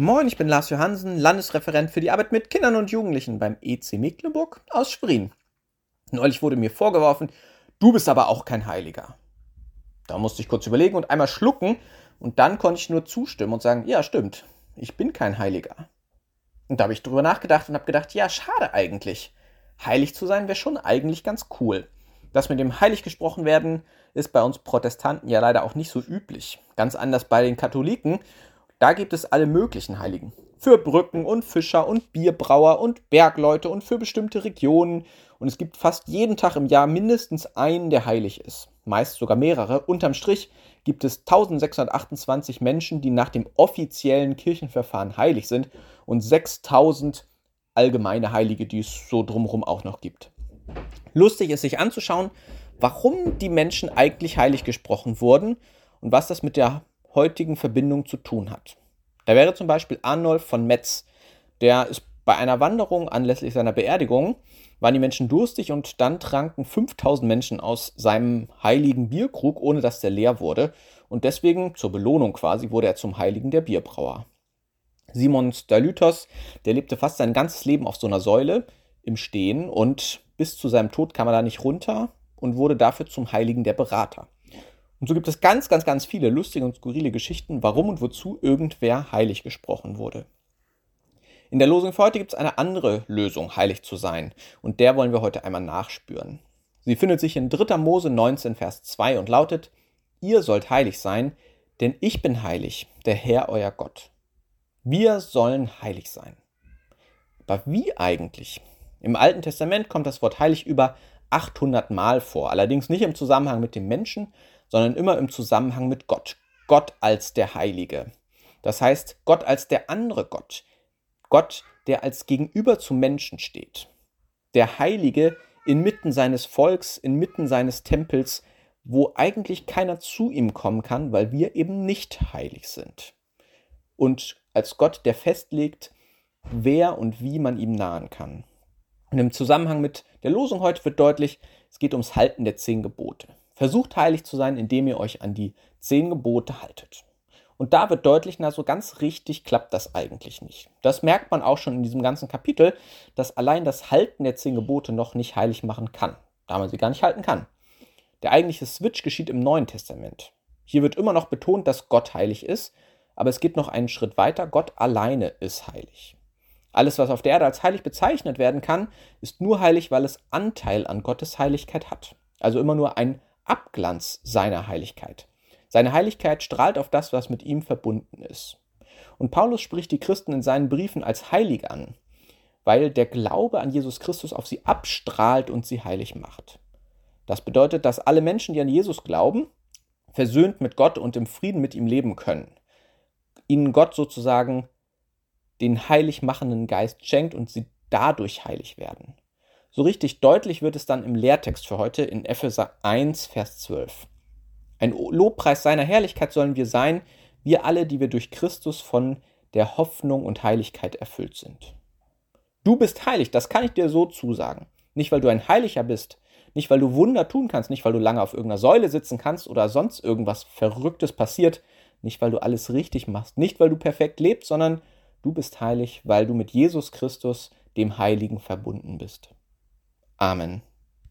Moin, ich bin Lars Johansen, Landesreferent für die Arbeit mit Kindern und Jugendlichen beim EC Mecklenburg aus Sprien. Neulich wurde mir vorgeworfen, du bist aber auch kein Heiliger. Da musste ich kurz überlegen und einmal schlucken und dann konnte ich nur zustimmen und sagen, ja, stimmt, ich bin kein Heiliger. Und da habe ich drüber nachgedacht und habe gedacht, ja, schade eigentlich. Heilig zu sein wäre schon eigentlich ganz cool. Das mit dem heilig gesprochen werden ist bei uns Protestanten ja leider auch nicht so üblich. Ganz anders bei den Katholiken. Da gibt es alle möglichen Heiligen. Für Brücken und Fischer und Bierbrauer und Bergleute und für bestimmte Regionen. Und es gibt fast jeden Tag im Jahr mindestens einen, der heilig ist. Meist sogar mehrere. Unterm Strich gibt es 1628 Menschen, die nach dem offiziellen Kirchenverfahren heilig sind und 6000 allgemeine Heilige, die es so drumherum auch noch gibt. Lustig ist sich anzuschauen, warum die Menschen eigentlich heilig gesprochen wurden und was das mit der heutigen Verbindung zu tun hat. Da wäre zum Beispiel Arnulf von Metz, der ist bei einer Wanderung anlässlich seiner Beerdigung, waren die Menschen durstig und dann tranken 5000 Menschen aus seinem heiligen Bierkrug, ohne dass der leer wurde. Und deswegen, zur Belohnung quasi, wurde er zum Heiligen der Bierbrauer. Simon Stalytos, der lebte fast sein ganzes Leben auf so einer Säule im Stehen und bis zu seinem Tod kam er da nicht runter und wurde dafür zum Heiligen der Berater. Und so gibt es ganz, ganz, ganz viele lustige und skurrile Geschichten, warum und wozu irgendwer heilig gesprochen wurde. In der Losung für heute gibt es eine andere Lösung, heilig zu sein. Und der wollen wir heute einmal nachspüren. Sie findet sich in 3. Mose 19, Vers 2 und lautet, Ihr sollt heilig sein, denn ich bin heilig, der Herr euer Gott. Wir sollen heilig sein. Aber wie eigentlich? Im Alten Testament kommt das Wort heilig über 800 Mal vor, allerdings nicht im Zusammenhang mit dem Menschen, sondern immer im Zusammenhang mit Gott. Gott als der Heilige. Das heißt, Gott als der andere Gott. Gott, der als Gegenüber zum Menschen steht. Der Heilige inmitten seines Volks, inmitten seines Tempels, wo eigentlich keiner zu ihm kommen kann, weil wir eben nicht heilig sind. Und als Gott, der festlegt, wer und wie man ihm nahen kann. Und im Zusammenhang mit der Losung heute wird deutlich, es geht ums Halten der zehn Gebote. Versucht heilig zu sein, indem ihr euch an die zehn Gebote haltet. Und da wird deutlich, na, so ganz richtig klappt das eigentlich nicht. Das merkt man auch schon in diesem ganzen Kapitel, dass allein das Halten der zehn Gebote noch nicht heilig machen kann, da man sie gar nicht halten kann. Der eigentliche Switch geschieht im Neuen Testament. Hier wird immer noch betont, dass Gott heilig ist, aber es geht noch einen Schritt weiter. Gott alleine ist heilig. Alles, was auf der Erde als heilig bezeichnet werden kann, ist nur heilig, weil es Anteil an Gottes Heiligkeit hat. Also immer nur ein Abglanz seiner Heiligkeit. Seine Heiligkeit strahlt auf das, was mit ihm verbunden ist. Und Paulus spricht die Christen in seinen Briefen als heilig an, weil der Glaube an Jesus Christus auf sie abstrahlt und sie heilig macht. Das bedeutet, dass alle Menschen, die an Jesus glauben, versöhnt mit Gott und im Frieden mit ihm leben können. Ihnen Gott sozusagen den heilig machenden Geist schenkt und sie dadurch heilig werden. So richtig deutlich wird es dann im Lehrtext für heute in Epheser 1, Vers 12. Ein Lobpreis seiner Herrlichkeit sollen wir sein, wir alle, die wir durch Christus von der Hoffnung und Heiligkeit erfüllt sind. Du bist heilig, das kann ich dir so zusagen. Nicht, weil du ein Heiliger bist, nicht, weil du Wunder tun kannst, nicht, weil du lange auf irgendeiner Säule sitzen kannst oder sonst irgendwas Verrücktes passiert, nicht, weil du alles richtig machst, nicht, weil du perfekt lebst, sondern Du bist heilig, weil du mit Jesus Christus, dem Heiligen, verbunden bist. Amen.